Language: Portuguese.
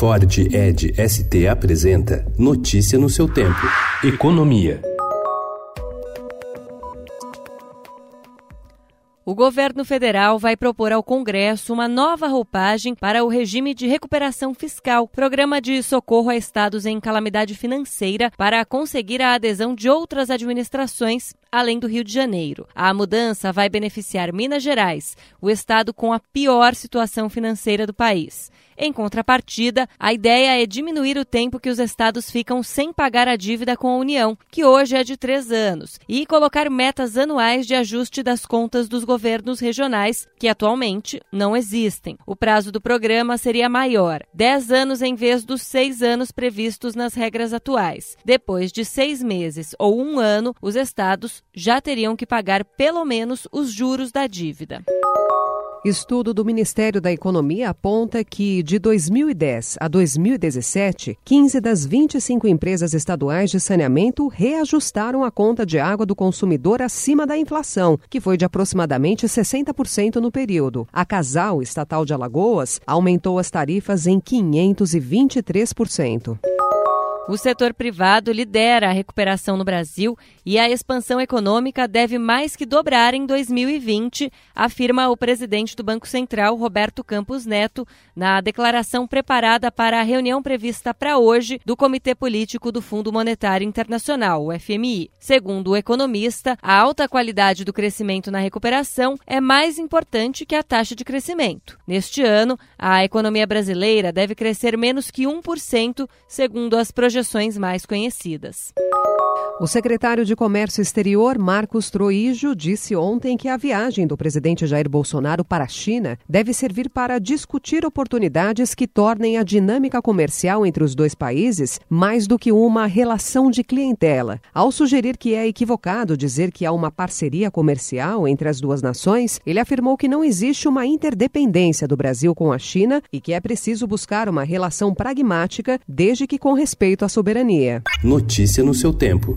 Ford Ed ST apresenta Notícia no seu tempo. Economia. O governo federal vai propor ao Congresso uma nova roupagem para o regime de recuperação fiscal, programa de socorro a estados em calamidade financeira, para conseguir a adesão de outras administrações, além do Rio de Janeiro. A mudança vai beneficiar Minas Gerais, o estado com a pior situação financeira do país. Em contrapartida, a ideia é diminuir o tempo que os estados ficam sem pagar a dívida com a União, que hoje é de três anos, e colocar metas anuais de ajuste das contas dos governos regionais, que atualmente não existem. O prazo do programa seria maior, 10 anos em vez dos seis anos previstos nas regras atuais. Depois de seis meses ou um ano, os estados já teriam que pagar pelo menos os juros da dívida. Estudo do Ministério da Economia aponta que, de 2010 a 2017, 15 das 25 empresas estaduais de saneamento reajustaram a conta de água do consumidor acima da inflação, que foi de aproximadamente 60% no período. A Casal Estatal de Alagoas aumentou as tarifas em 523%. O setor privado lidera a recuperação no Brasil e a expansão econômica deve mais que dobrar em 2020, afirma o presidente do Banco Central, Roberto Campos Neto, na declaração preparada para a reunião prevista para hoje do Comitê Político do Fundo Monetário Internacional, o FMI. Segundo o economista, a alta qualidade do crescimento na recuperação é mais importante que a taxa de crescimento. Neste ano, a economia brasileira deve crescer menos que 1%, segundo as projeções projeções mais conhecidas. O secretário de Comércio Exterior, Marcos Troijo, disse ontem que a viagem do presidente Jair Bolsonaro para a China deve servir para discutir oportunidades que tornem a dinâmica comercial entre os dois países mais do que uma relação de clientela. Ao sugerir que é equivocado dizer que há uma parceria comercial entre as duas nações, ele afirmou que não existe uma interdependência do Brasil com a China e que é preciso buscar uma relação pragmática, desde que com respeito à soberania. Notícia no seu tempo.